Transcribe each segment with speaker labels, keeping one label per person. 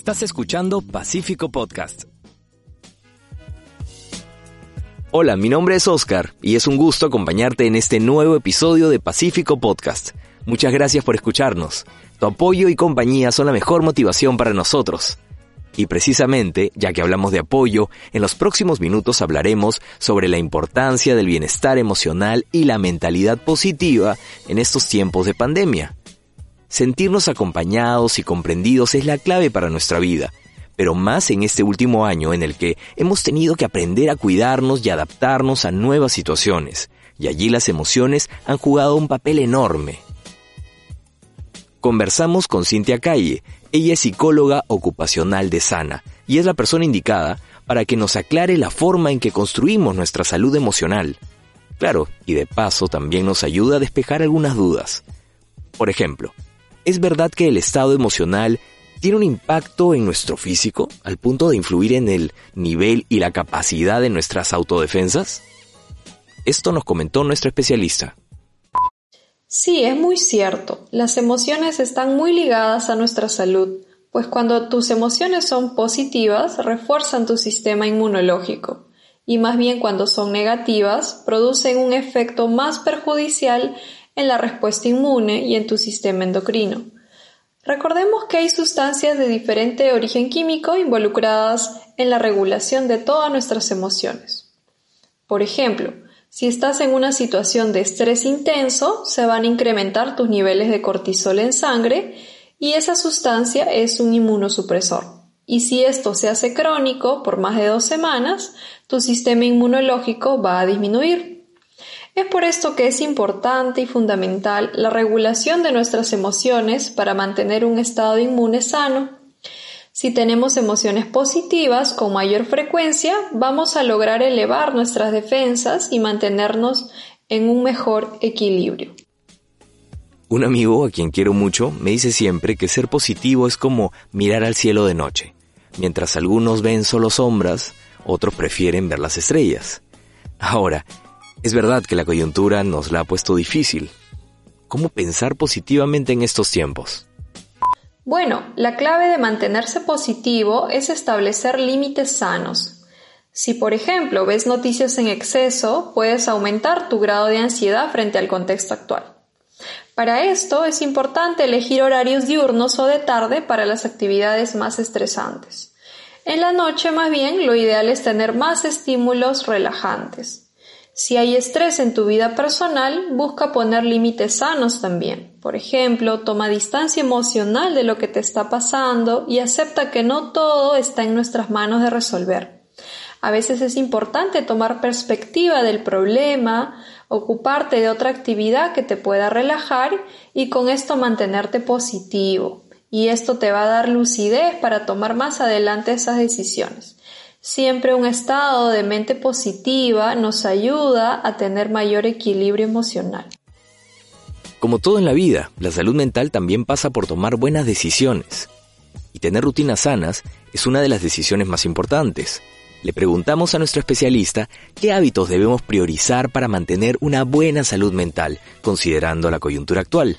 Speaker 1: Estás escuchando Pacífico Podcast. Hola, mi nombre es Oscar y es un gusto acompañarte en este nuevo episodio de Pacífico Podcast. Muchas gracias por escucharnos. Tu apoyo y compañía son la mejor motivación para nosotros. Y precisamente, ya que hablamos de apoyo, en los próximos minutos hablaremos sobre la importancia del bienestar emocional y la mentalidad positiva en estos tiempos de pandemia. Sentirnos acompañados y comprendidos es la clave para nuestra vida, pero más en este último año en el que hemos tenido que aprender a cuidarnos y adaptarnos a nuevas situaciones, y allí las emociones han jugado un papel enorme. Conversamos con Cintia Calle, ella es psicóloga ocupacional de Sana, y es la persona indicada para que nos aclare la forma en que construimos nuestra salud emocional. Claro, y de paso también nos ayuda a despejar algunas dudas. Por ejemplo, ¿Es verdad que el estado emocional tiene un impacto en nuestro físico al punto de influir en el nivel y la capacidad de nuestras autodefensas? Esto nos comentó nuestro especialista.
Speaker 2: Sí, es muy cierto. Las emociones están muy ligadas a nuestra salud, pues cuando tus emociones son positivas, refuerzan tu sistema inmunológico, y más bien cuando son negativas, producen un efecto más perjudicial en la respuesta inmune y en tu sistema endocrino. Recordemos que hay sustancias de diferente origen químico involucradas en la regulación de todas nuestras emociones. Por ejemplo, si estás en una situación de estrés intenso, se van a incrementar tus niveles de cortisol en sangre y esa sustancia es un inmunosupresor. Y si esto se hace crónico por más de dos semanas, tu sistema inmunológico va a disminuir. Es por esto que es importante y fundamental la regulación de nuestras emociones para mantener un estado inmune sano. Si tenemos emociones positivas con mayor frecuencia, vamos a lograr elevar nuestras defensas y mantenernos en un mejor equilibrio.
Speaker 1: Un amigo a quien quiero mucho me dice siempre que ser positivo es como mirar al cielo de noche. Mientras algunos ven solo sombras, otros prefieren ver las estrellas. Ahora, es verdad que la coyuntura nos la ha puesto difícil. ¿Cómo pensar positivamente en estos tiempos?
Speaker 2: Bueno, la clave de mantenerse positivo es establecer límites sanos. Si, por ejemplo, ves noticias en exceso, puedes aumentar tu grado de ansiedad frente al contexto actual. Para esto es importante elegir horarios diurnos o de tarde para las actividades más estresantes. En la noche, más bien, lo ideal es tener más estímulos relajantes. Si hay estrés en tu vida personal, busca poner límites sanos también. Por ejemplo, toma distancia emocional de lo que te está pasando y acepta que no todo está en nuestras manos de resolver. A veces es importante tomar perspectiva del problema, ocuparte de otra actividad que te pueda relajar y con esto mantenerte positivo. Y esto te va a dar lucidez para tomar más adelante esas decisiones. Siempre un estado de mente positiva nos ayuda a tener mayor equilibrio emocional.
Speaker 1: Como todo en la vida, la salud mental también pasa por tomar buenas decisiones. Y tener rutinas sanas es una de las decisiones más importantes. Le preguntamos a nuestro especialista qué hábitos debemos priorizar para mantener una buena salud mental, considerando la coyuntura actual.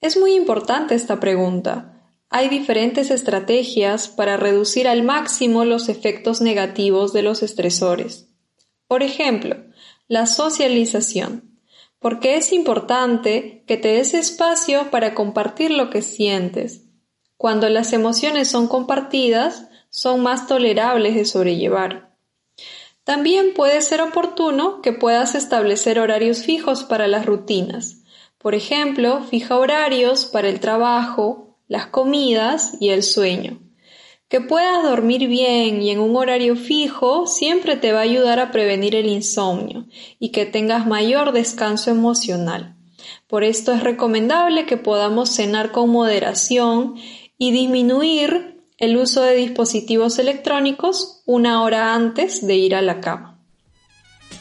Speaker 2: Es muy importante esta pregunta. Hay diferentes estrategias para reducir al máximo los efectos negativos de los estresores. Por ejemplo, la socialización, porque es importante que te des espacio para compartir lo que sientes. Cuando las emociones son compartidas, son más tolerables de sobrellevar. También puede ser oportuno que puedas establecer horarios fijos para las rutinas. Por ejemplo, fija horarios para el trabajo, las comidas y el sueño. Que puedas dormir bien y en un horario fijo siempre te va a ayudar a prevenir el insomnio y que tengas mayor descanso emocional. Por esto es recomendable que podamos cenar con moderación y disminuir el uso de dispositivos electrónicos una hora antes de ir a la cama.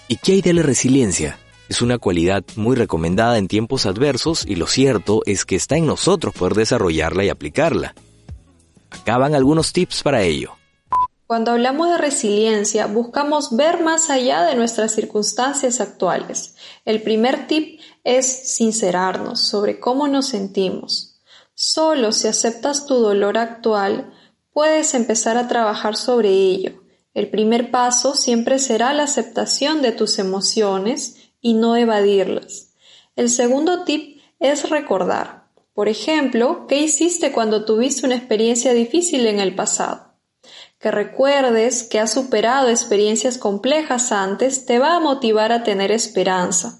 Speaker 1: ¿Y qué hay de la resiliencia? Es una cualidad muy recomendada en tiempos adversos y lo cierto es que está en nosotros poder desarrollarla y aplicarla. Acaban algunos tips para ello.
Speaker 2: Cuando hablamos de resiliencia, buscamos ver más allá de nuestras circunstancias actuales. El primer tip es sincerarnos sobre cómo nos sentimos. Solo si aceptas tu dolor actual, puedes empezar a trabajar sobre ello. El primer paso siempre será la aceptación de tus emociones y no evadirlas. El segundo tip es recordar. Por ejemplo, ¿qué hiciste cuando tuviste una experiencia difícil en el pasado? Que recuerdes que has superado experiencias complejas antes te va a motivar a tener esperanza.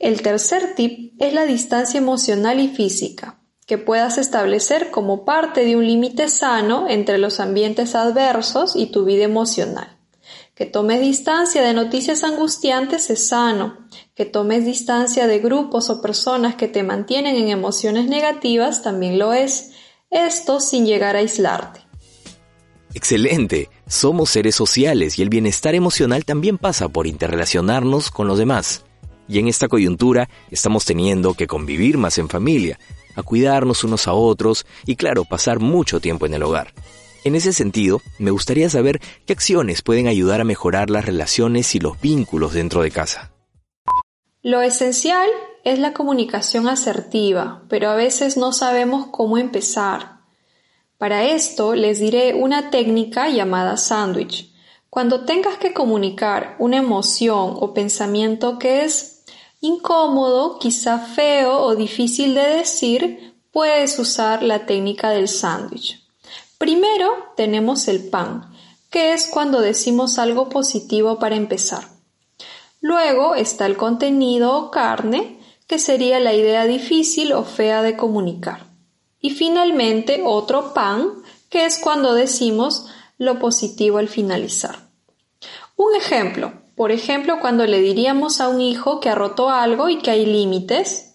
Speaker 2: El tercer tip es la distancia emocional y física, que puedas establecer como parte de un límite sano entre los ambientes adversos y tu vida emocional. Que tomes distancia de noticias angustiantes es sano. Que tomes distancia de grupos o personas que te mantienen en emociones negativas también lo es. Esto sin llegar a aislarte.
Speaker 1: Excelente. Somos seres sociales y el bienestar emocional también pasa por interrelacionarnos con los demás. Y en esta coyuntura estamos teniendo que convivir más en familia, a cuidarnos unos a otros y claro, pasar mucho tiempo en el hogar. En ese sentido, me gustaría saber qué acciones pueden ayudar a mejorar las relaciones y los vínculos dentro de casa.
Speaker 2: Lo esencial es la comunicación asertiva, pero a veces no sabemos cómo empezar. Para esto les diré una técnica llamada sándwich. Cuando tengas que comunicar una emoción o pensamiento que es incómodo, quizá feo o difícil de decir, puedes usar la técnica del sándwich. Primero tenemos el pan, que es cuando decimos algo positivo para empezar. Luego está el contenido o carne, que sería la idea difícil o fea de comunicar. Y finalmente otro pan, que es cuando decimos lo positivo al finalizar. Un ejemplo, por ejemplo, cuando le diríamos a un hijo que ha roto algo y que hay límites,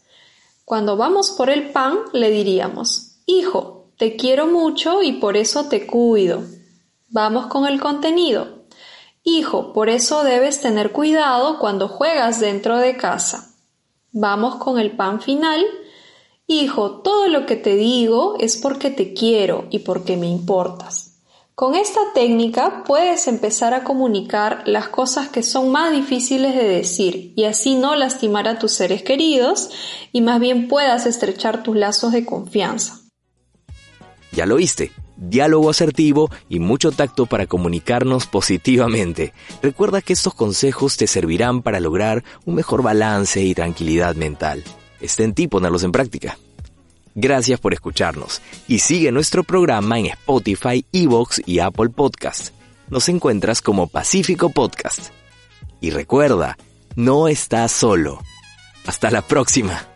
Speaker 2: cuando vamos por el pan le diríamos, hijo, te quiero mucho y por eso te cuido. Vamos con el contenido. Hijo, por eso debes tener cuidado cuando juegas dentro de casa. Vamos con el pan final. Hijo, todo lo que te digo es porque te quiero y porque me importas. Con esta técnica puedes empezar a comunicar las cosas que son más difíciles de decir y así no lastimar a tus seres queridos y más bien puedas estrechar tus lazos de confianza.
Speaker 1: Ya lo viste, diálogo asertivo y mucho tacto para comunicarnos positivamente. Recuerda que estos consejos te servirán para lograr un mejor balance y tranquilidad mental. Está en ti ponerlos en práctica. Gracias por escucharnos y sigue nuestro programa en Spotify, Evox y Apple Podcast. Nos encuentras como Pacífico Podcast. Y recuerda, no estás solo. Hasta la próxima.